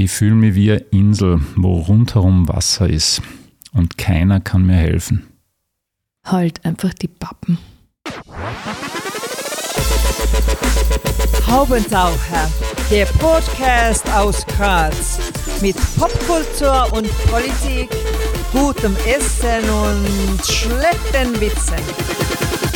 Ich fühle mich wie eine Insel, wo rundherum Wasser ist und keiner kann mir helfen. Halt einfach die Pappen. Haubentaucher, der Podcast aus Graz mit Popkultur und Politik, gutem Essen und schlechten Witzen.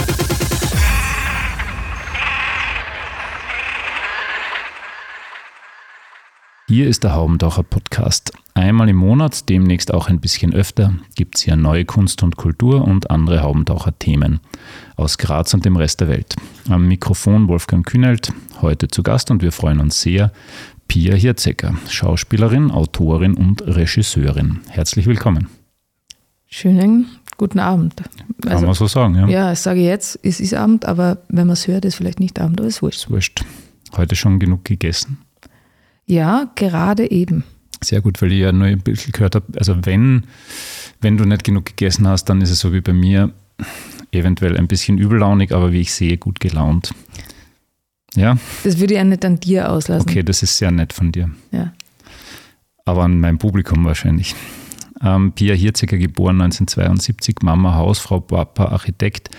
Hier ist der Haubentaucher Podcast. Einmal im Monat, demnächst auch ein bisschen öfter, gibt es hier neue Kunst und Kultur und andere Haubentaucher-Themen aus Graz und dem Rest der Welt. Am Mikrofon Wolfgang Kühnelt, heute zu Gast und wir freuen uns sehr, Pia Hirzecker, Schauspielerin, Autorin und Regisseurin. Herzlich willkommen. Schönen guten Abend. Kann also, man so sagen, ja. Ja, ich sage jetzt, es ist Abend, aber wenn man es hört, ist es vielleicht nicht Abend, aber es ist wurscht. Ist wurscht. Heute schon genug gegessen? Ja, gerade eben. Sehr gut, weil ich ja nur ein bisschen gehört habe, also wenn, wenn du nicht genug gegessen hast, dann ist es so wie bei mir, eventuell ein bisschen übellaunig, aber wie ich sehe, gut gelaunt. Ja? Das würde ich ja nicht an dir auslassen. Okay, das ist sehr nett von dir. Ja. Aber an meinem Publikum wahrscheinlich. Ähm, Pia Hirziger, geboren 1972, Mama Hausfrau, Papa Architekt,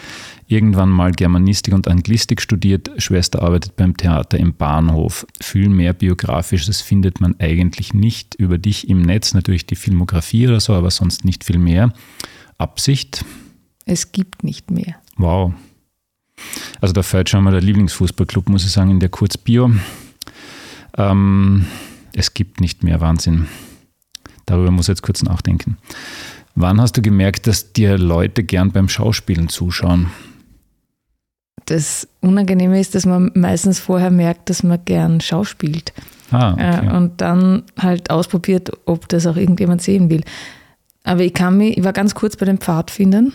irgendwann mal Germanistik und Anglistik studiert, Schwester arbeitet beim Theater im Bahnhof. Viel mehr Biografisches findet man eigentlich nicht über dich im Netz, natürlich die Filmografie oder so, aber sonst nicht viel mehr. Absicht? Es gibt nicht mehr. Wow. Also da fällt schon mal der Lieblingsfußballclub, muss ich sagen, in der Kurzbio. Ähm, es gibt nicht mehr Wahnsinn. Darüber muss ich jetzt kurz nachdenken. Wann hast du gemerkt, dass dir Leute gern beim Schauspielen zuschauen? Das Unangenehme ist, dass man meistens vorher merkt, dass man gern schauspielt. Ah, okay. Äh, und dann halt ausprobiert, ob das auch irgendjemand sehen will. Aber ich kann mich, ich war ganz kurz bei den Pfadfindern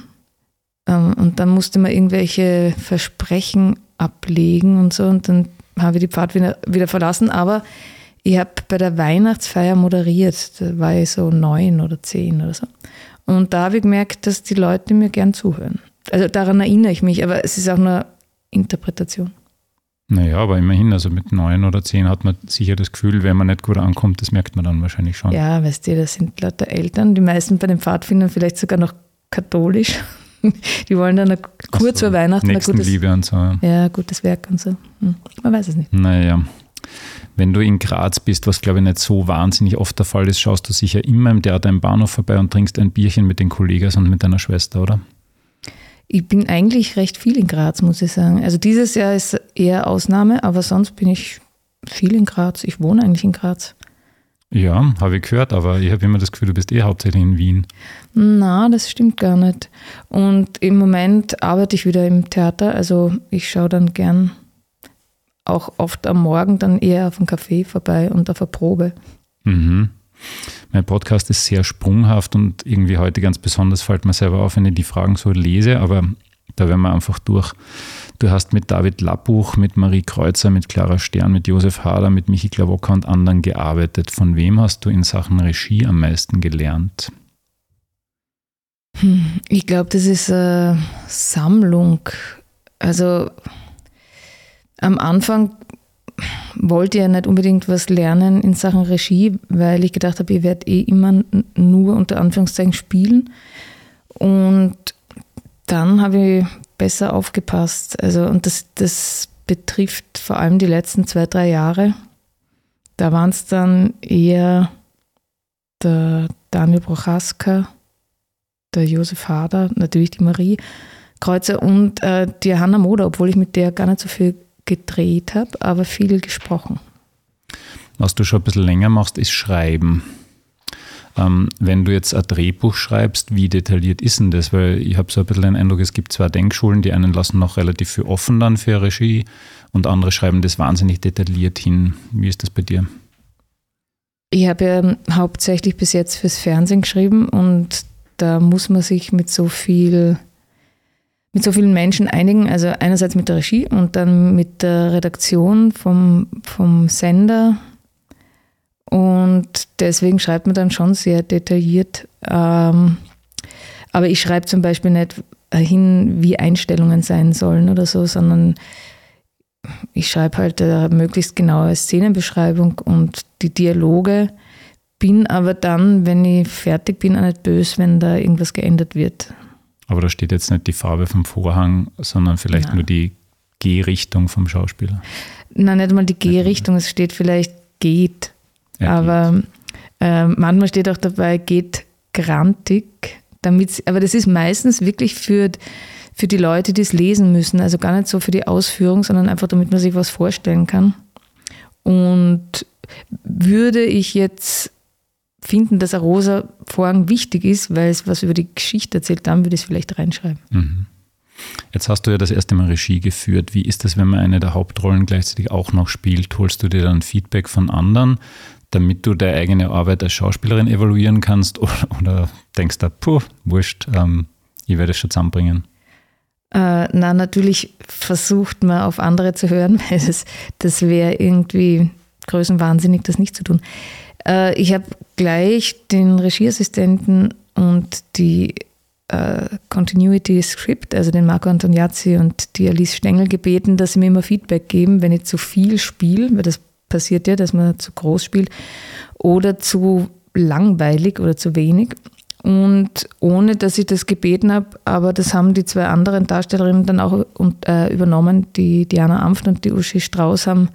ähm, und dann musste man irgendwelche Versprechen ablegen und so und dann habe ich die Pfadfinder wieder verlassen. Aber ich habe bei der Weihnachtsfeier moderiert, da war ich so neun oder zehn oder so. Und da habe ich gemerkt, dass die Leute mir gern zuhören. Also daran erinnere ich mich, aber es ist auch nur Interpretation. Naja, aber immerhin, also mit neun oder zehn hat man sicher das Gefühl, wenn man nicht gut ankommt, das merkt man dann wahrscheinlich schon. Ja, weißt du, das sind lauter Eltern, die meisten bei den Pfadfindern vielleicht sogar noch katholisch. Die wollen dann kurz so, vor Weihnachten ein gutes, Liebe und so. Ja, gutes Werk und so. Hm, man weiß es nicht. Naja. Wenn du in Graz bist, was glaube ich nicht so wahnsinnig oft der Fall ist, schaust du sicher immer im Theater im Bahnhof vorbei und trinkst ein Bierchen mit den Kollegen und mit deiner Schwester, oder? Ich bin eigentlich recht viel in Graz, muss ich sagen. Also dieses Jahr ist eher Ausnahme, aber sonst bin ich viel in Graz. Ich wohne eigentlich in Graz. Ja, habe ich gehört, aber ich habe immer das Gefühl, du bist eh hauptsächlich in Wien. Na, das stimmt gar nicht. Und im Moment arbeite ich wieder im Theater, also ich schaue dann gern auch oft am Morgen dann eher auf dem Café vorbei und auf der Probe. Mhm. Mein Podcast ist sehr sprunghaft und irgendwie heute ganz besonders fällt mir selber auf, wenn ich die Fragen so lese, aber da werden wir einfach durch. Du hast mit David Lappuch, mit Marie Kreuzer, mit Clara Stern, mit Josef Hader, mit Michi Klawocker und anderen gearbeitet. Von wem hast du in Sachen Regie am meisten gelernt? Hm, ich glaube, das ist eine Sammlung. Also am Anfang wollte ja nicht unbedingt was lernen in Sachen Regie, weil ich gedacht habe, ich werde eh immer nur unter Anführungszeichen spielen. Und dann habe ich besser aufgepasst. Also, und das, das betrifft vor allem die letzten zwei, drei Jahre. Da waren es dann eher der Daniel Prochaska, der Josef Hader, natürlich die Marie Kreuzer und äh, die Hanna Moder, obwohl ich mit der gar nicht so viel gedreht habe, aber viel gesprochen. Was du schon ein bisschen länger machst, ist Schreiben. Ähm, wenn du jetzt ein Drehbuch schreibst, wie detailliert ist denn das? Weil ich habe so ein bisschen den Eindruck, es gibt zwar Denkschulen, die einen lassen noch relativ viel offen dann für Regie und andere schreiben das wahnsinnig detailliert hin. Wie ist das bei dir? Ich habe ja hauptsächlich bis jetzt fürs Fernsehen geschrieben und da muss man sich mit so viel mit so vielen Menschen einigen, also einerseits mit der Regie und dann mit der Redaktion vom, vom Sender. Und deswegen schreibt man dann schon sehr detailliert. Ähm, aber ich schreibe zum Beispiel nicht hin, wie Einstellungen sein sollen oder so, sondern ich schreibe halt eine möglichst genaue Szenenbeschreibung und die Dialoge, bin aber dann, wenn ich fertig bin, auch nicht böse, wenn da irgendwas geändert wird. Aber da steht jetzt nicht die Farbe vom Vorhang, sondern vielleicht Nein. nur die Gehrichtung vom Schauspieler. Nein, nicht mal die Gehrichtung, es steht vielleicht geht. Ja, aber äh, manchmal steht auch dabei geht grantig, damit, aber das ist meistens wirklich für, für die Leute, die es lesen müssen, also gar nicht so für die Ausführung, sondern einfach damit man sich was vorstellen kann. Und würde ich jetzt finden, dass ein rosa Vorhang wichtig ist, weil es was über die Geschichte erzählt, dann würde ich es vielleicht reinschreiben. Mhm. Jetzt hast du ja das erste Mal Regie geführt. Wie ist das, wenn man eine der Hauptrollen gleichzeitig auch noch spielt? Holst du dir dann Feedback von anderen, damit du deine eigene Arbeit als Schauspielerin evaluieren kannst? Oder, oder denkst du, puh, wurscht, ähm, ich werde es schon zusammenbringen? Äh, na, natürlich versucht man auf andere zu hören, weil das, das wäre irgendwie größenwahnsinnig, das nicht zu tun. Äh, ich habe gleich den Regieassistenten und die äh, Continuity Script, also den Marco Antoniazzi und die Alice Stengel gebeten, dass sie mir immer Feedback geben, wenn ich zu viel spiele, weil das passiert ja, dass man zu groß spielt, oder zu langweilig oder zu wenig. Und ohne dass ich das gebeten habe, aber das haben die zwei anderen Darstellerinnen dann auch äh, übernommen, die Diana Amft und die Uschi Strauß haben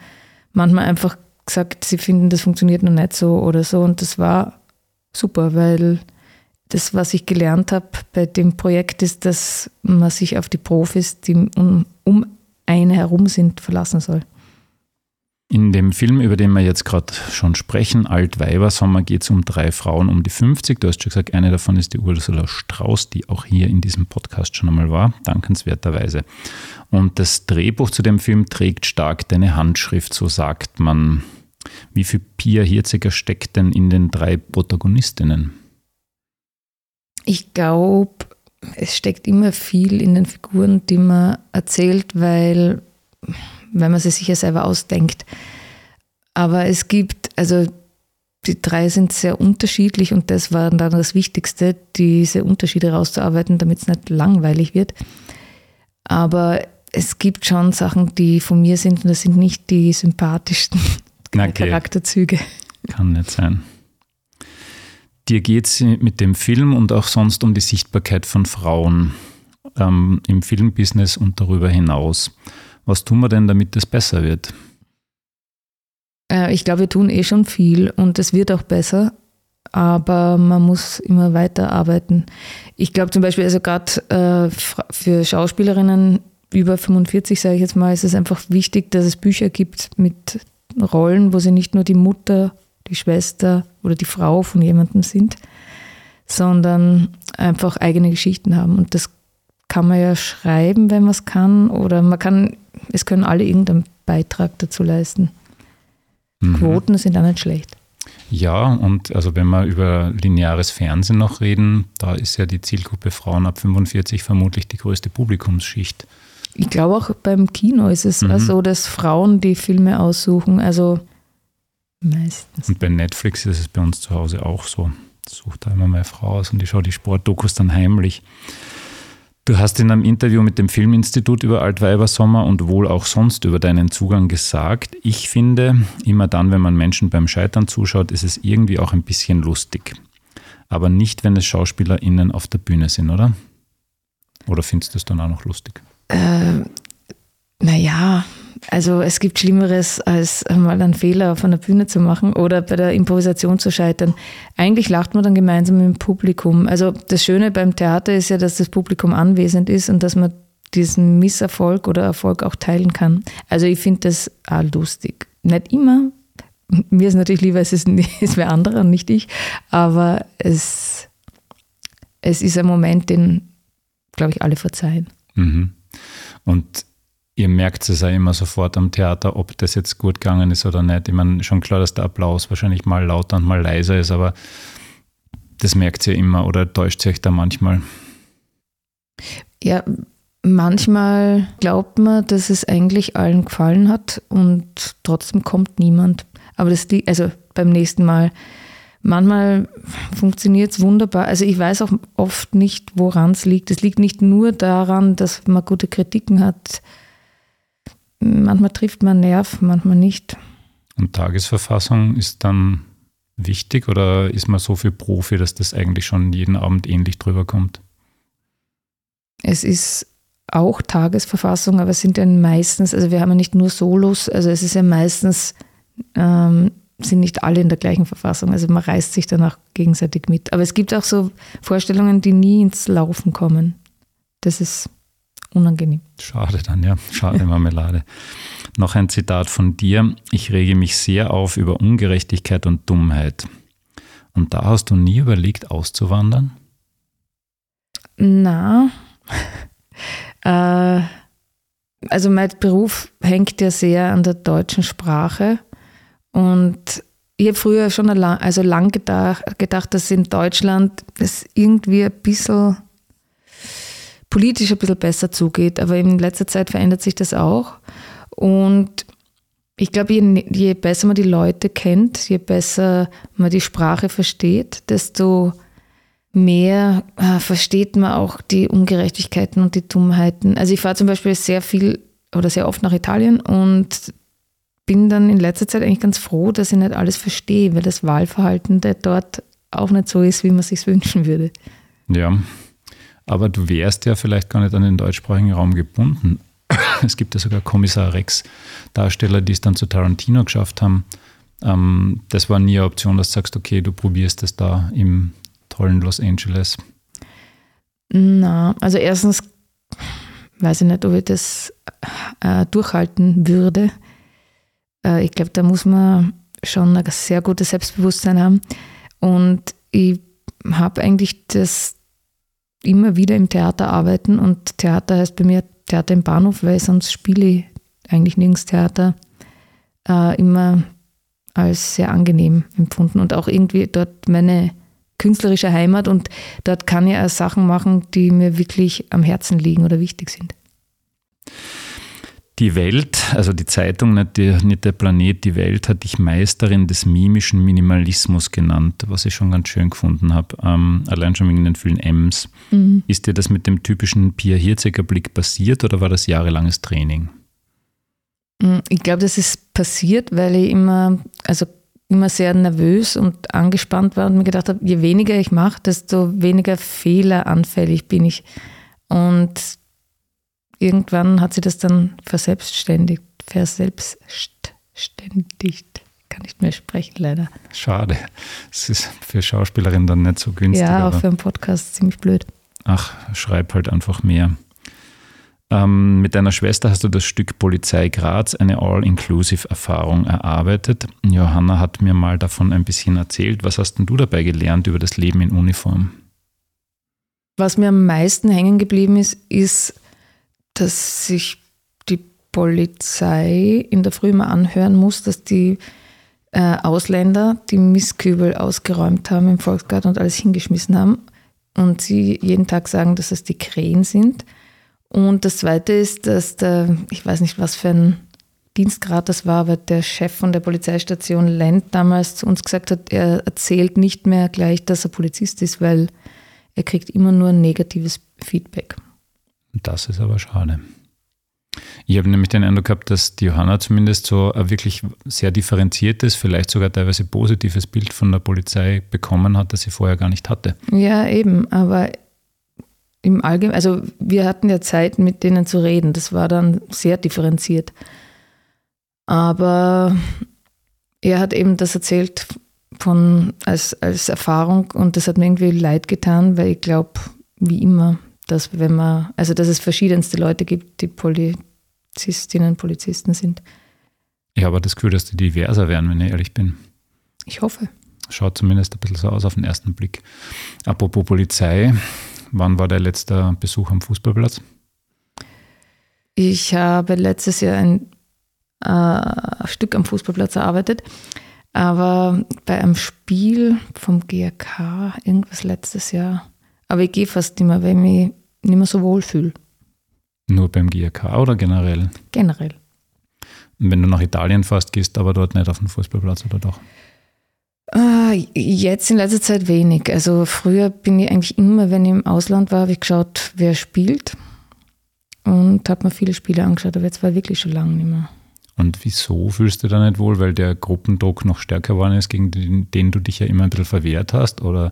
manchmal einfach gesagt, sie finden, das funktioniert noch nicht so oder so. Und das war super, weil das, was ich gelernt habe bei dem Projekt, ist, dass man sich auf die Profis, die um, um eine herum sind, verlassen soll. In dem Film, über den wir jetzt gerade schon sprechen, Altweibersommer, geht es um drei Frauen um die 50. Du hast schon gesagt, eine davon ist die Ursula Strauß, die auch hier in diesem Podcast schon einmal war, dankenswerterweise. Und das Drehbuch zu dem Film trägt stark deine Handschrift, so sagt man. Wie viel Pia Hirziger steckt denn in den drei Protagonistinnen? Ich glaube, es steckt immer viel in den Figuren, die man erzählt, weil, weil man sie sich ja selber ausdenkt. Aber es gibt, also die drei sind sehr unterschiedlich und das war dann das Wichtigste, diese Unterschiede rauszuarbeiten, damit es nicht langweilig wird. Aber es gibt schon Sachen, die von mir sind und das sind nicht die sympathischsten okay. Charakterzüge. Kann nicht sein. Dir geht es mit dem Film und auch sonst um die Sichtbarkeit von Frauen ähm, im Filmbusiness und darüber hinaus. Was tun wir denn, damit es besser wird? Äh, ich glaube, wir tun eh schon viel und es wird auch besser, aber man muss immer weiter arbeiten. Ich glaube zum Beispiel, also gerade äh, für Schauspielerinnen über 45, sage ich jetzt mal, ist es einfach wichtig, dass es Bücher gibt mit Rollen, wo sie nicht nur die Mutter die Schwester oder die Frau von jemandem sind, sondern einfach eigene Geschichten haben. Und das kann man ja schreiben, wenn man es kann, oder man kann, es können alle irgendeinen Beitrag dazu leisten. Mhm. Quoten sind auch nicht schlecht. Ja, und also wenn wir über lineares Fernsehen noch reden, da ist ja die Zielgruppe Frauen ab 45 vermutlich die größte Publikumsschicht. Ich glaube auch beim Kino ist es mhm. so, dass Frauen die Filme aussuchen. Also Meistens. Und bei Netflix ist es bei uns zu Hause auch so. Sucht da immer meine Frau aus und ich schaue die Sportdokus dann heimlich. Du hast in einem Interview mit dem Filminstitut über Altweibersommer und wohl auch sonst über deinen Zugang gesagt, ich finde, immer dann, wenn man Menschen beim Scheitern zuschaut, ist es irgendwie auch ein bisschen lustig. Aber nicht, wenn es SchauspielerInnen auf der Bühne sind, oder? Oder findest du es dann auch noch lustig? Äh, naja, also es gibt Schlimmeres, als mal einen Fehler von der Bühne zu machen oder bei der Improvisation zu scheitern. Eigentlich lacht man dann gemeinsam mit dem Publikum. Also das Schöne beim Theater ist ja, dass das Publikum anwesend ist und dass man diesen Misserfolg oder Erfolg auch teilen kann. Also ich finde das auch lustig. Nicht immer. Mir ist natürlich lieber, es ist, es wer anderer und nicht ich. Aber es, es ist ein Moment, den, glaube ich, alle verzeihen. Mhm. Und ihr merkt es ja immer sofort am Theater, ob das jetzt gut gegangen ist oder nicht. Ich meine, schon klar, dass der Applaus wahrscheinlich mal lauter und mal leiser ist, aber das merkt ihr immer oder täuscht euch da manchmal? Ja, manchmal glaubt man, dass es eigentlich allen gefallen hat und trotzdem kommt niemand. Aber das liegt, also beim nächsten Mal. Manchmal funktioniert es wunderbar. Also ich weiß auch oft nicht, woran es liegt. Es liegt nicht nur daran, dass man gute Kritiken hat, manchmal trifft man Nerv, manchmal nicht. Und Tagesverfassung ist dann wichtig oder ist man so viel Profi, dass das eigentlich schon jeden Abend ähnlich drüber kommt? Es ist auch Tagesverfassung, aber es sind ja meistens, also wir haben ja nicht nur Solos, also es ist ja meistens, ähm, sind nicht alle in der gleichen Verfassung. Also man reißt sich danach gegenseitig mit. Aber es gibt auch so Vorstellungen, die nie ins Laufen kommen. Das ist unangenehm. Schade dann, ja. Schade Marmelade. Noch ein Zitat von dir. Ich rege mich sehr auf über Ungerechtigkeit und Dummheit. Und da hast du nie überlegt, auszuwandern? Na, äh, also mein Beruf hängt ja sehr an der deutschen Sprache. Und ich habe früher schon lang, also lang gedacht, gedacht, dass in Deutschland es irgendwie ein bisschen politisch ein bisschen besser zugeht. Aber in letzter Zeit verändert sich das auch. Und ich glaube, je, je besser man die Leute kennt, je besser man die Sprache versteht, desto mehr äh, versteht man auch die Ungerechtigkeiten und die Dummheiten. Also ich fahre zum Beispiel sehr viel oder sehr oft nach Italien und bin dann in letzter Zeit eigentlich ganz froh, dass ich nicht alles verstehe, weil das Wahlverhalten der dort auch nicht so ist, wie man sich wünschen würde. Ja, aber du wärst ja vielleicht gar nicht an den deutschsprachigen Raum gebunden. Es gibt ja sogar Kommissar Rex Darsteller, die es dann zu Tarantino geschafft haben. Ähm, das war nie eine Option, dass du sagst, okay, du probierst es da im tollen Los Angeles. Na, also erstens weiß ich nicht, ob ich das äh, durchhalten würde. Äh, ich glaube, da muss man schon ein sehr gutes Selbstbewusstsein haben. Und ich habe eigentlich das immer wieder im Theater arbeiten und Theater heißt bei mir Theater im Bahnhof, weil sonst spiele ich eigentlich nirgends Theater, äh, immer als sehr angenehm empfunden und auch irgendwie dort meine künstlerische Heimat und dort kann ich auch Sachen machen, die mir wirklich am Herzen liegen oder wichtig sind. Die Welt, also die Zeitung, nicht, die, nicht der Planet, die Welt hat dich Meisterin des mimischen Minimalismus genannt, was ich schon ganz schön gefunden habe. Ähm, allein schon wegen den vielen M's. Mhm. Ist dir das mit dem typischen Pia Hirzeger Blick passiert oder war das jahrelanges Training? Mm, ich glaube, das ist passiert, weil ich immer, also immer sehr nervös und angespannt war und mir gedacht habe, je weniger ich mache, desto weniger fehleranfällig bin ich. Und irgendwann hat sie das dann verselbstständigt, verselbstständigt. Kann nicht mehr sprechen, leider. Schade. Es ist für Schauspielerinnen dann nicht so günstig. Ja, auch für einen Podcast ziemlich blöd. Ach, schreib halt einfach mehr. Ähm, mit deiner Schwester hast du das Stück Polizei Graz, eine All-Inclusive-Erfahrung erarbeitet. Johanna hat mir mal davon ein bisschen erzählt. Was hast denn du dabei gelernt über das Leben in Uniform? Was mir am meisten hängen geblieben ist, ist, dass sich die Polizei in der Früh immer anhören muss, dass die äh, Ausländer die Mistkübel ausgeräumt haben im Volksgarten und alles hingeschmissen haben und sie jeden Tag sagen, dass es die Krähen sind. Und das Zweite ist, dass der, ich weiß nicht, was für ein Dienstgrad das war, aber der Chef von der Polizeistation Lent damals zu uns gesagt hat, er erzählt nicht mehr gleich, dass er Polizist ist, weil er kriegt immer nur negatives Feedback. Das ist aber schade. Ich habe nämlich den Eindruck gehabt, dass die Johanna zumindest so ein wirklich sehr differenziertes, vielleicht sogar teilweise positives Bild von der Polizei bekommen hat, das sie vorher gar nicht hatte. Ja, eben, aber im Allgemeinen, also wir hatten ja Zeit, mit denen zu reden. Das war dann sehr differenziert. Aber er hat eben das erzählt von, als, als Erfahrung und das hat mir irgendwie leid getan, weil ich glaube, wie immer, dass wenn man, also dass es verschiedenste Leute gibt, die Polizistinnen, Polizisten sind. Ich habe das Gefühl, dass die diverser werden, wenn ich ehrlich bin. Ich hoffe. Schaut zumindest ein bisschen so aus auf den ersten Blick. Apropos Polizei, wann war der letzte Besuch am Fußballplatz? Ich habe letztes Jahr ein äh, Stück am Fußballplatz erarbeitet, aber bei einem Spiel vom GRK, irgendwas letztes Jahr, aber ich gehe fast nicht mehr, weil ich mich nicht mehr so wohl fühle. Nur beim GRK oder generell? Generell. Und wenn du nach Italien fast gehst, aber dort nicht auf den Fußballplatz oder doch? Uh, jetzt in letzter Zeit wenig. Also früher bin ich eigentlich immer, wenn ich im Ausland war, habe ich geschaut, wer spielt. und habe mir viele Spiele angeschaut, aber jetzt war wirklich schon lange nicht mehr. Und wieso fühlst du da nicht wohl? Weil der Gruppendruck noch stärker geworden ist, gegen den, den, du dich ja immer ein bisschen verwehrt hast? Oder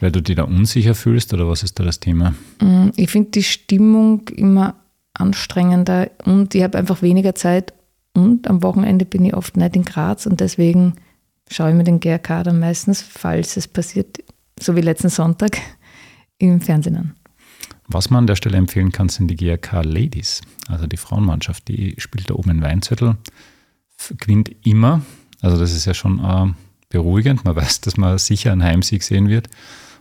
weil du dich da unsicher fühlst? Oder was ist da das Thema? Mm, ich finde die Stimmung immer anstrengender und ich habe einfach weniger Zeit und am Wochenende bin ich oft nicht in Graz und deswegen schaue ich mir den GRK dann meistens, falls es passiert, so wie letzten Sonntag, im Fernsehen an. Was man an der Stelle empfehlen kann, sind die GRK Ladies, also die Frauenmannschaft. Die spielt da oben in Weinzettel, gewinnt immer. Also das ist ja schon äh, beruhigend. Man weiß, dass man sicher einen Heimsieg sehen wird.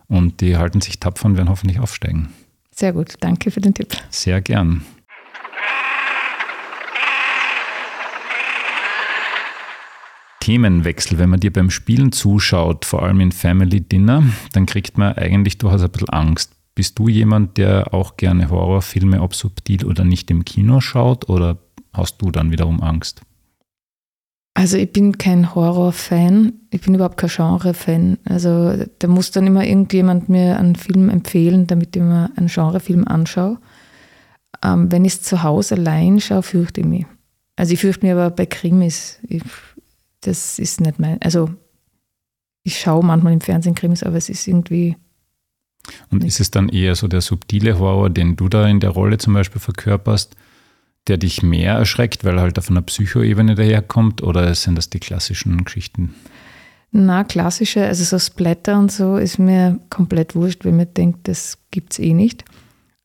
Und die halten sich tapfer und werden hoffentlich aufsteigen. Sehr gut, danke für den Tipp. Sehr gern. Themenwechsel. Wenn man dir beim Spielen zuschaut, vor allem in Family Dinner, dann kriegt man eigentlich durchaus ein bisschen Angst. Bist du jemand, der auch gerne Horrorfilme, ob subtil oder nicht, im Kino schaut oder hast du dann wiederum Angst? Also ich bin kein Horror-Fan, ich bin überhaupt kein Genre-Fan. Also da muss dann immer irgendjemand mir einen Film empfehlen, damit ich mir einen Genrefilm anschaue. Ähm, wenn ich es zu Hause allein schaue, fürchte ich mich. Also ich fürchte mich aber bei Krimis. Ich, das ist nicht mein. Also ich schaue manchmal im Fernsehen Krimis, aber es ist irgendwie und ist es dann eher so der subtile Horror, den du da in der Rolle zum Beispiel verkörperst, der dich mehr erschreckt, weil er halt auf einer Psychoebene daherkommt, oder sind das die klassischen Geschichten? Na, klassische, also so Splatter und so ist mir komplett wurscht, wenn man denkt, das gibt es eh nicht.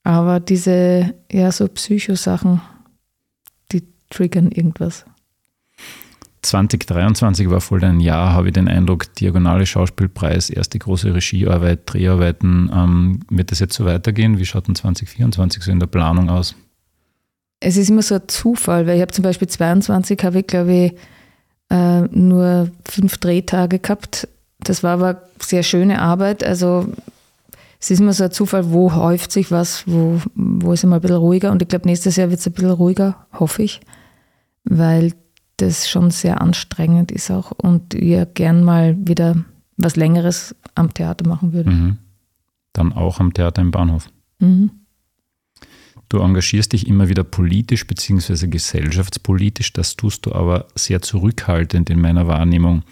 Aber diese, ja, so Psychosachen, die triggern irgendwas. 2023 war voll dein Jahr, habe ich den Eindruck, Diagonale Schauspielpreis, erste große Regiearbeit, Dreharbeiten. Ähm, wird das jetzt so weitergehen? Wie schaut denn 2024 so in der Planung aus? Es ist immer so ein Zufall, weil ich habe zum Beispiel 22, habe ich glaube ich äh, nur fünf Drehtage gehabt. Das war aber sehr schöne Arbeit. Also es ist immer so ein Zufall, wo häuft sich was, wo, wo ist immer ein bisschen ruhiger. Und ich glaube, nächstes Jahr wird es ein bisschen ruhiger, hoffe ich, weil das schon sehr anstrengend ist auch und ihr gern mal wieder was Längeres am Theater machen würde. Mhm. Dann auch am Theater im Bahnhof. Mhm. Du engagierst dich immer wieder politisch bzw. gesellschaftspolitisch, das tust du aber sehr zurückhaltend in meiner Wahrnehmung.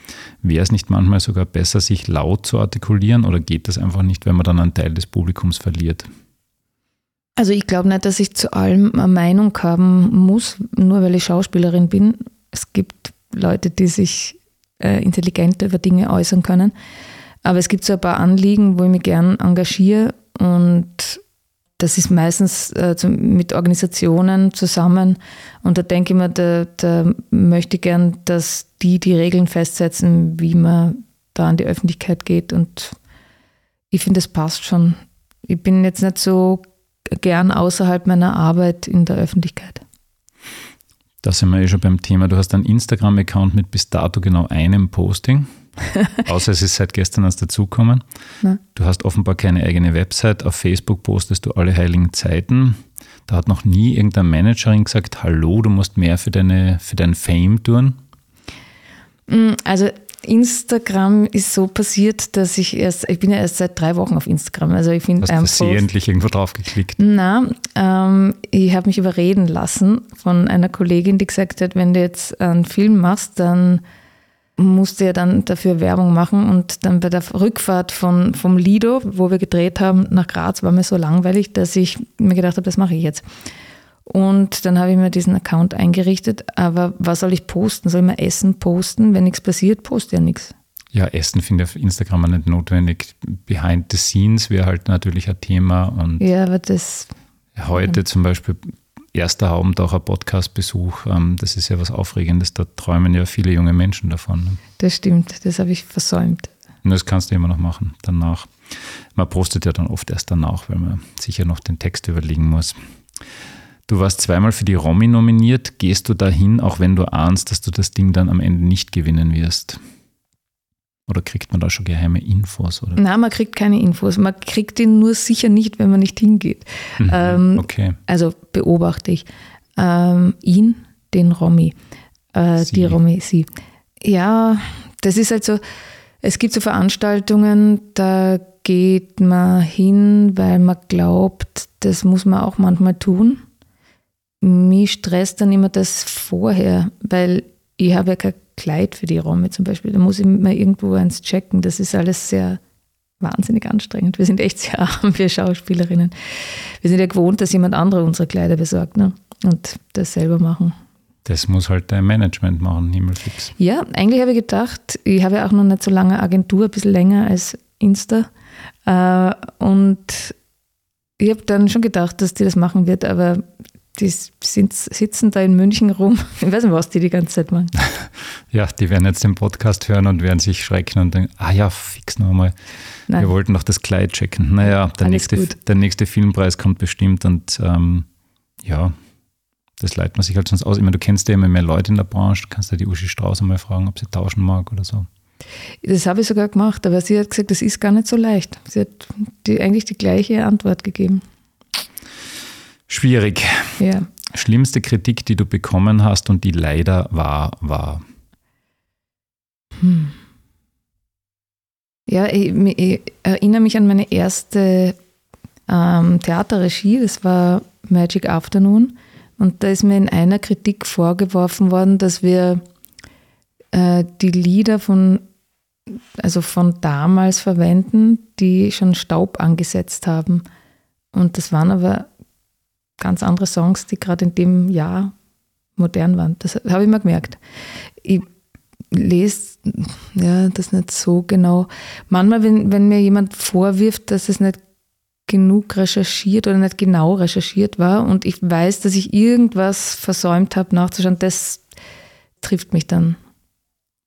Wäre es nicht manchmal sogar besser, sich laut zu artikulieren oder geht das einfach nicht, wenn man dann einen Teil des Publikums verliert? Also ich glaube nicht, dass ich zu allem eine Meinung haben muss, nur weil ich Schauspielerin bin es gibt Leute, die sich äh, intelligenter über Dinge äußern können. Aber es gibt so ein paar Anliegen, wo ich mich gern engagiere und das ist meistens äh, mit Organisationen zusammen. Und da denke ich mir, da, da möchte ich gern, dass die die Regeln festsetzen, wie man da an die Öffentlichkeit geht. Und ich finde, das passt schon. Ich bin jetzt nicht so gern außerhalb meiner Arbeit in der Öffentlichkeit. Da sind wir eh schon beim Thema. Du hast einen Instagram-Account mit bis dato genau einem Posting. Außer es ist seit gestern erst dazugekommen. Du hast offenbar keine eigene Website. Auf Facebook postest du alle heiligen Zeiten. Da hat noch nie irgendeine Managerin gesagt, hallo, du musst mehr für, deine, für dein Fame tun. Mm, also Instagram ist so passiert, dass ich erst, ich bin ja erst seit drei Wochen auf Instagram. Also ich finde Hast du versehentlich irgendwo drauf geklickt? Na, ähm, ich habe mich überreden lassen von einer Kollegin, die gesagt hat, wenn du jetzt einen Film machst, dann musst du ja dann dafür Werbung machen. Und dann bei der Rückfahrt von, vom Lido, wo wir gedreht haben, nach Graz, war mir so langweilig, dass ich mir gedacht habe, das mache ich jetzt. Und dann habe ich mir diesen Account eingerichtet. Aber was soll ich posten? Soll ich mal Essen posten? Wenn nichts passiert, poste ja nichts. Ja, Essen finde ich auf Instagram auch nicht notwendig. Behind the scenes wäre halt natürlich ein Thema. Und ja, aber das. Heute ja. zum Beispiel, erster Haubentaucher Podcast-Besuch, ähm, das ist ja was Aufregendes. Da träumen ja viele junge Menschen davon. Das stimmt, das habe ich versäumt. Und das kannst du immer noch machen, danach. Man postet ja dann oft erst danach, weil man sicher noch den Text überlegen muss. Du warst zweimal für die Romy nominiert. Gehst du dahin, auch wenn du ahnst, dass du das Ding dann am Ende nicht gewinnen wirst? Oder kriegt man da schon geheime Infos? Oder? Nein, man kriegt keine Infos. Man kriegt die nur sicher nicht, wenn man nicht hingeht. Mhm, ähm, okay. Also beobachte ich ähm, ihn, den Romy. Äh, die Romy, sie. Ja, das ist halt so, es gibt so Veranstaltungen, da geht man hin, weil man glaubt, das muss man auch manchmal tun mich stresst dann immer das vorher, weil ich habe ja kein Kleid für die Romme zum Beispiel. Da muss ich mal irgendwo eins checken. Das ist alles sehr wahnsinnig anstrengend. Wir sind echt sehr arm, wir Schauspielerinnen. Wir sind ja gewohnt, dass jemand andere unsere Kleider besorgt ne? und das selber machen. Das muss halt dein Management machen, himmelfix. Ja, eigentlich habe ich gedacht, ich habe ja auch noch nicht so lange Agentur, ein bisschen länger als Insta. Äh, und ich habe dann schon gedacht, dass die das machen wird, aber die sind, sitzen da in München rum. Ich weiß nicht, was die die ganze Zeit machen. Ja, die werden jetzt den Podcast hören und werden sich schrecken und denken, ah ja, fix nochmal. Wir wollten doch das Kleid checken. Naja, der, nächste, der nächste Filmpreis kommt bestimmt und ähm, ja, das leitet man sich halt sonst aus. Ich meine, du kennst ja immer mehr Leute in der Branche, du kannst ja die Uschi Strauß einmal fragen, ob sie tauschen mag oder so. Das habe ich sogar gemacht, aber sie hat gesagt, das ist gar nicht so leicht. Sie hat die, eigentlich die gleiche Antwort gegeben. Schwierig. Ja. Schlimmste Kritik, die du bekommen hast und die leider wahr war? Hm. Ja, ich, ich, erinnere mich an meine erste ähm, Theaterregie, das war Magic Afternoon. Und da ist mir in einer Kritik vorgeworfen worden, dass wir äh, die Lieder von, also von damals verwenden, die schon Staub angesetzt haben. Und das waren aber ganz andere Songs, die gerade in dem Jahr modern waren. Das habe ich mir gemerkt. Ich lese ja, das nicht so genau. Manchmal, wenn, wenn mir jemand vorwirft, dass es nicht genug recherchiert oder nicht genau recherchiert war und ich weiß, dass ich irgendwas versäumt habe nachzuschauen, das trifft mich dann.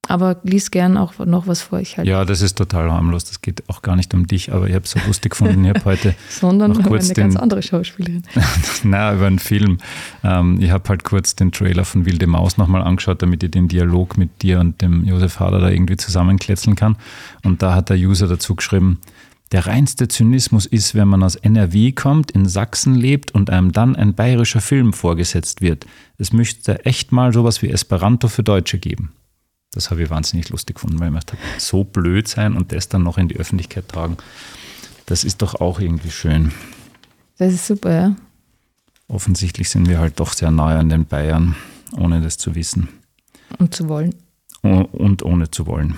Aber lies gern auch noch was vor. Ich halt. Ja, das ist total harmlos. Das geht auch gar nicht um dich, aber ich habe es so lustig gefunden. Ich habe heute Sondern noch kurz eine den, ganz andere Schauspielerin. Nein, über einen Film. Ähm, ich habe halt kurz den Trailer von Wilde Maus nochmal angeschaut, damit ich den Dialog mit dir und dem Josef Hader da irgendwie zusammenkletzeln kann. Und da hat der User dazu geschrieben, der reinste Zynismus ist, wenn man aus NRW kommt, in Sachsen lebt und einem dann ein bayerischer Film vorgesetzt wird. Es müsste echt mal sowas wie Esperanto für Deutsche geben. Das habe ich wahnsinnig lustig gefunden, weil man dachte, so blöd sein und das dann noch in die Öffentlichkeit tragen, das ist doch auch irgendwie schön. Das ist super, ja. Offensichtlich sind wir halt doch sehr nahe an den Bayern, ohne das zu wissen. Und zu wollen. Und ohne zu wollen.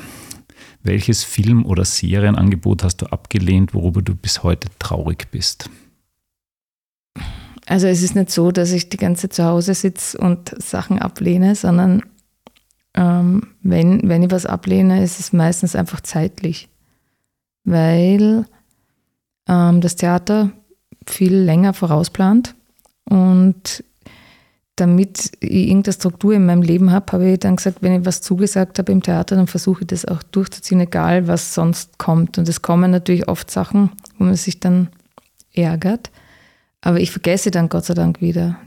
Welches Film- oder Serienangebot hast du abgelehnt, worüber du bis heute traurig bist? Also es ist nicht so, dass ich die ganze Zeit zu Hause sitze und Sachen ablehne, sondern ähm, wenn, wenn ich was ablehne, ist es meistens einfach zeitlich, weil ähm, das Theater viel länger vorausplant und damit ich irgendeine Struktur in meinem Leben habe, habe ich dann gesagt, wenn ich was zugesagt habe im Theater, dann versuche ich das auch durchzuziehen, egal was sonst kommt. Und es kommen natürlich oft Sachen, wo man sich dann ärgert. Aber ich vergesse dann Gott sei Dank wieder.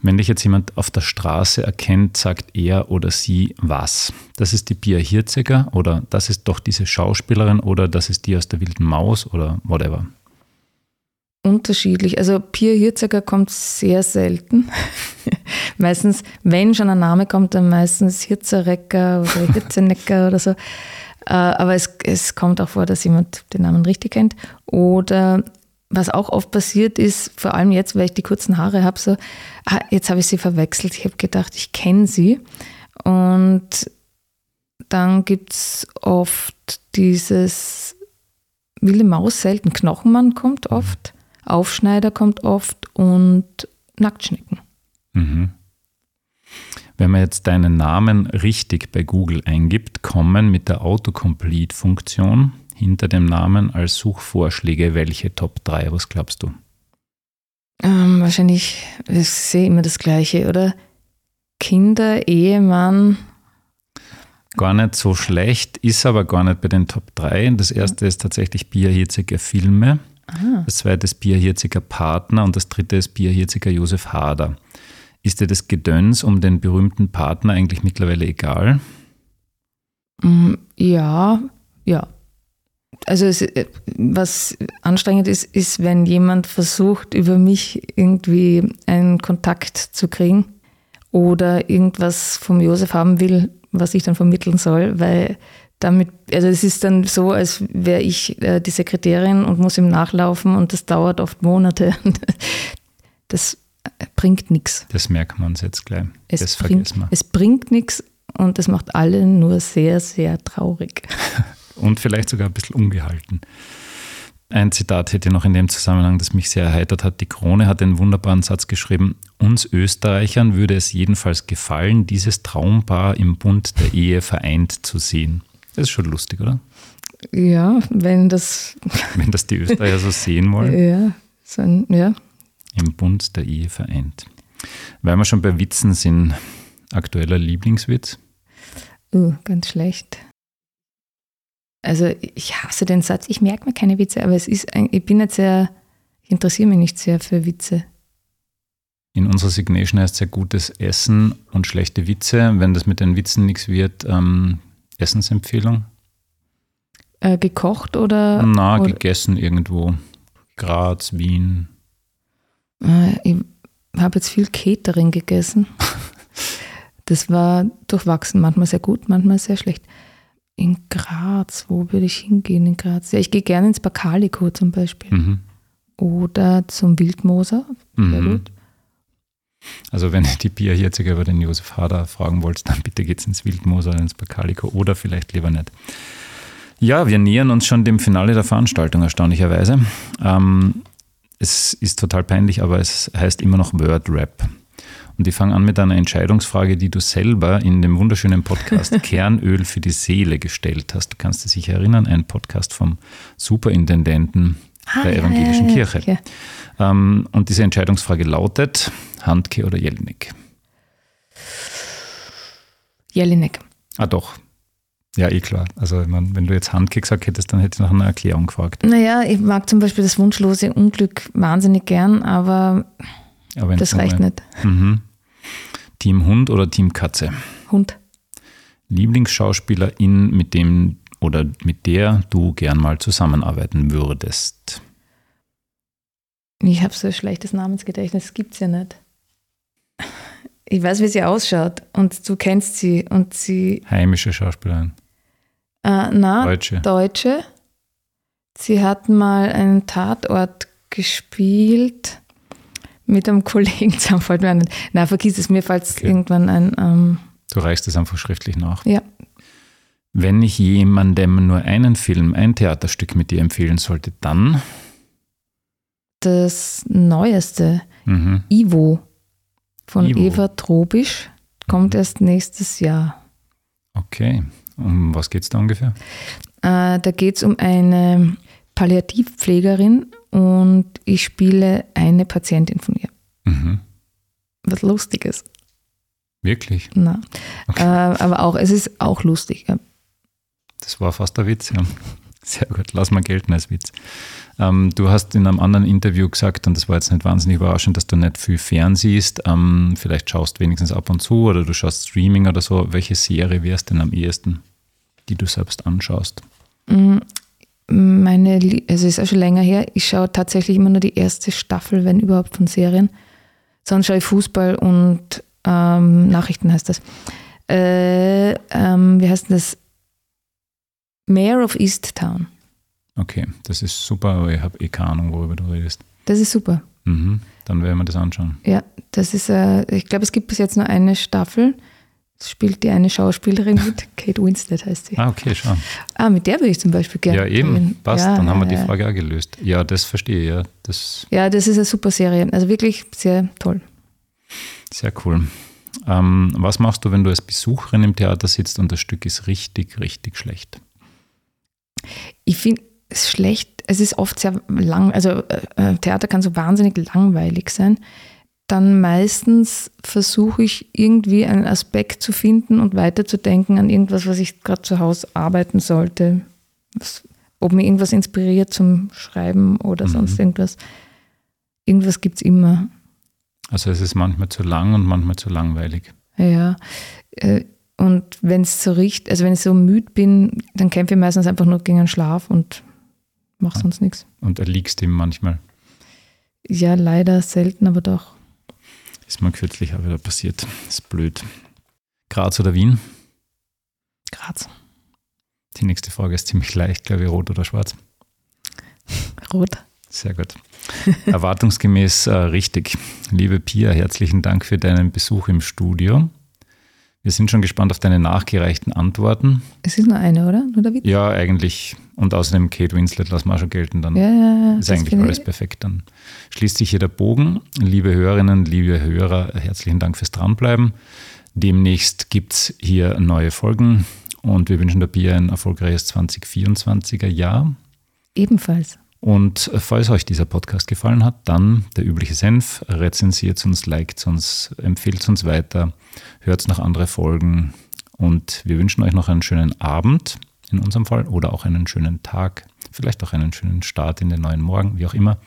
Wenn dich jetzt jemand auf der Straße erkennt, sagt er oder sie was? Das ist die Pia Hirziger oder das ist doch diese Schauspielerin oder das ist die aus der wilden Maus oder whatever? Unterschiedlich. Also Pia Hirziger kommt sehr selten. meistens, wenn schon ein Name kommt, dann meistens Hirzerecker oder Hirzenecker oder so. Äh, aber es, es kommt auch vor, dass jemand den Namen richtig kennt. Oder was auch oft passiert ist, vor allem jetzt, weil ich die kurzen Haare habe, so, ah, jetzt habe ich sie verwechselt. Ich habe gedacht, ich kenne sie. Und dann gibt es oft dieses wilde Maus selten. Knochenmann kommt oft, Aufschneider kommt oft und Nacktschnecken. Mhm. Wenn man jetzt deinen Namen richtig bei Google eingibt, kommen mit der Autocomplete-Funktion hinter dem Namen als Suchvorschläge welche Top 3? Was glaubst du? Ähm, wahrscheinlich, ich sehe immer das Gleiche, oder? Kinder, Ehemann. Gar nicht so schlecht, ist aber gar nicht bei den Top 3. Das erste ist tatsächlich Bierhirziger Filme. Ah. Das zweite ist Bierhirziger Partner und das dritte ist Bierhirziger Josef Hader. Ist dir das Gedöns um den berühmten Partner eigentlich mittlerweile egal? Mm, ja, ja also es, äh, was anstrengend ist, ist, wenn jemand versucht, über mich irgendwie einen Kontakt zu kriegen oder irgendwas vom Josef haben will, was ich dann vermitteln soll, weil damit, also es ist dann so, als wäre ich äh, die Sekretärin und muss ihm nachlaufen und das dauert oft Monate. Das bringt nichts. Das merkt man uns jetzt gleich. Es das bringt, vergessen wir. es bringt nichts und das macht alle nur sehr, sehr traurig. Und vielleicht sogar ein bisschen ungehalten. Ein Zitat hätte ich noch in dem Zusammenhang, das mich sehr erheitert hat. Die Krone hat einen wunderbaren Satz geschrieben. Uns Österreichern würde es jedenfalls gefallen, dieses Traumpaar im Bund der Ehe vereint zu sehen. Das ist schon lustig, oder? Ja, wenn das, Wenn das die Österreicher so sehen wollen. ja, so ein, ja. Im Bund der Ehe vereint. Weil wir schon bei Witzen sind, aktueller Lieblingswitz. Uh, ganz schlecht. Also ich hasse den Satz, ich merke mir keine Witze, aber es ist, ein, ich bin nicht sehr, ich interessiere mich nicht sehr für Witze. In unserer Signation heißt es ja gutes Essen und schlechte Witze. Wenn das mit den Witzen nichts wird, ähm, Essensempfehlung? Äh, gekocht oder, Na, oder gegessen irgendwo. Graz, Wien. äh, ich habe jetzt viel Catering gegessen. Das war durchwachsen, manchmal sehr gut, manchmal sehr schlecht. In Graz, wo würde ich hingehen in Graz? Ja, ich gehe gerne ins Bacalico zum Beispiel. Mhm. Oder zum Wildmoser, sehr Mhm. gut. Also wenn ihr die Pia Hirziger über den Josef Hader fragen wollt, dann bitte geht's ins Wildmoos oder ins Bacalico oder vielleicht lieber nicht. Ja, wir nähern uns schon dem Finale der Veranstaltung erstaunlicherweise. Ähm, es ist total peinlich, aber es heißt immer noch Word Rap. Und ich fange an mit einer Entscheidungsfrage, die du selber in dem wunderschönen Podcast Kernöl für die Seele gestellt hast. Du kannst dich sicher erinnern, ein Podcast vom Superintendenten der evangelischen Ah, ja, ja, Kirche. ja. Ähm, und diese Entscheidungsfrage lautet: Handke oder Jelinek? Jelinek. Ah, doch. Ja, eh klar. Also, ich mein, wenn du jetzt Handke gesagt hättest, dann hätte ich nach einer Erklärung gefragt. Naja, ich mag zum Beispiel das wunschlose Unglück wahnsinnig gern, aber Aber das reicht nicht. Mhm. Team Hund oder Team Katze? Hund. Lieblingsschauspielerin, mit dem oder mit der du gern mal zusammenarbeiten würdest? Ich habe so ein schlechtes Namensgedächtnis, das gibt's ja nicht. Ich weiß, wie sie ausschaut und du kennst sie und sie, Heimische Schauspielerin. äh, na, Deutsche. Deutsche. Sie hat mal einen Tatort gespielt mit einem Kollegen zusammen. Fällt mir nicht. Na, vergiss es, mir fällt Okay. irgendwann ein. Ähm, Du reichst es einfach schriftlich nach. ja, Wenn ich jemandem nur einen Film, ein Theaterstück mit dir empfehlen sollte, dann? das Neueste, Mhm. Ivo von Ivo. Eva Trobisch, kommt erst nächstes Jahr. Okay. Um was geht es da ungefähr? Äh, da geht es um eine Palliativpflegerin und ich spiele eine Patientin von ihr. Mhm. Was Lustiges. Wirklich? Na. Okay. Äh, aber auch, es ist auch lustig. Ja. Das war fast der Witz, ja. Sehr gut, lass mal gelten als Witz. Ähm, du hast in einem anderen Interview gesagt, und das war jetzt nicht wahnsinnig überraschend, dass du nicht viel fernsiehst. Ähm, vielleicht schaust wenigstens ab und zu oder du schaust Streaming oder so. Welche Serie wär's denn am ehesten, die du selbst anschaust? Meine, also ist auch schon länger her, ich schaue tatsächlich immer nur die erste Staffel, wenn überhaupt von Serien. Sonst schaue ich Fußball und ähm, Nachrichten heißt das. Äh, ähm, wie heißt denn das? Mayor of East Town. Okay, das ist super, aber ich habe eh keine Ahnung, worüber du redest. Das ist super. Mhm, dann werden wir das anschauen. Ja, das ist, äh, ich glaube, es gibt bis jetzt nur eine Staffel. Spielt die eine Schauspielerin mit, Kate Winstead heißt sie. Ah, okay, schau. Ah, mit der würde ich zum Beispiel gerne. Ja, eben, passt, Ja, dann haben wir die Frage auch gelöst. Ja, das verstehe ich, ja. Das Ja, das ist eine super Serie. Also wirklich sehr toll. Sehr cool. Ähm, was machst du, wenn du als Besucherin im Theater sitzt und das Stück ist richtig, richtig schlecht? Ich finde es schlecht, es ist oft sehr lang, also äh, äh, Theater kann so wahnsinnig langweilig sein. Dann meistens versuche ich irgendwie einen Aspekt zu finden und weiterzudenken an irgendwas, was ich gerade zu Hause arbeiten sollte. Was, ob mir irgendwas inspiriert zum Schreiben oder Mhm. sonst irgendwas. Irgendwas gibt es immer. Also es ist manchmal zu lang und manchmal zu langweilig. Ja. äh, Und wenn es so riecht, also wenn ich so müde bin, dann kämpfe ich meistens einfach nur gegen den Schlaf und mache sonst nichts. Und erliegst ihm manchmal. Ja, leider selten, aber doch. Ist mir kürzlich auch wieder passiert. Ist blöd. Graz oder Wien? Graz. Die nächste Frage ist ziemlich leicht, glaube ich, rot oder schwarz. Rot. Sehr gut. Erwartungsgemäß äh, richtig. Liebe Pia, herzlichen Dank für deinen Besuch im Studio. Wir sind schon gespannt auf deine nachgereichten Antworten. Es ist nur eine, oder? Nur David? Ja, eigentlich. Und außerdem Kate Winslet lassen wir schon gelten. Dann Ja, ja, ja. ist das eigentlich alles perfekt. Dann schließt sich hier der Bogen. Liebe Hörerinnen, liebe Hörer, herzlichen Dank fürs Dranbleiben. Demnächst gibt es hier neue Folgen und wir wünschen der Pia ein erfolgreiches 2024er Jahr. Ebenfalls. Und falls euch dieser Podcast gefallen hat, dann der übliche Senf, rezensiert uns, liked uns, empfiehlt uns weiter, hört nach andere Folgen und wir wünschen euch noch einen schönen Abend in unserem Fall oder auch einen schönen Tag, vielleicht auch einen schönen Start in den neuen Morgen, wie auch immer.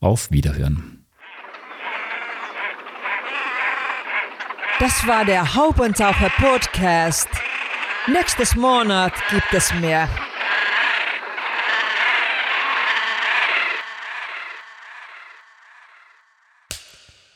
Auf Wiederhören. Das war der Haubentaucher Podcast. Nächstes Monat gibt es mehr.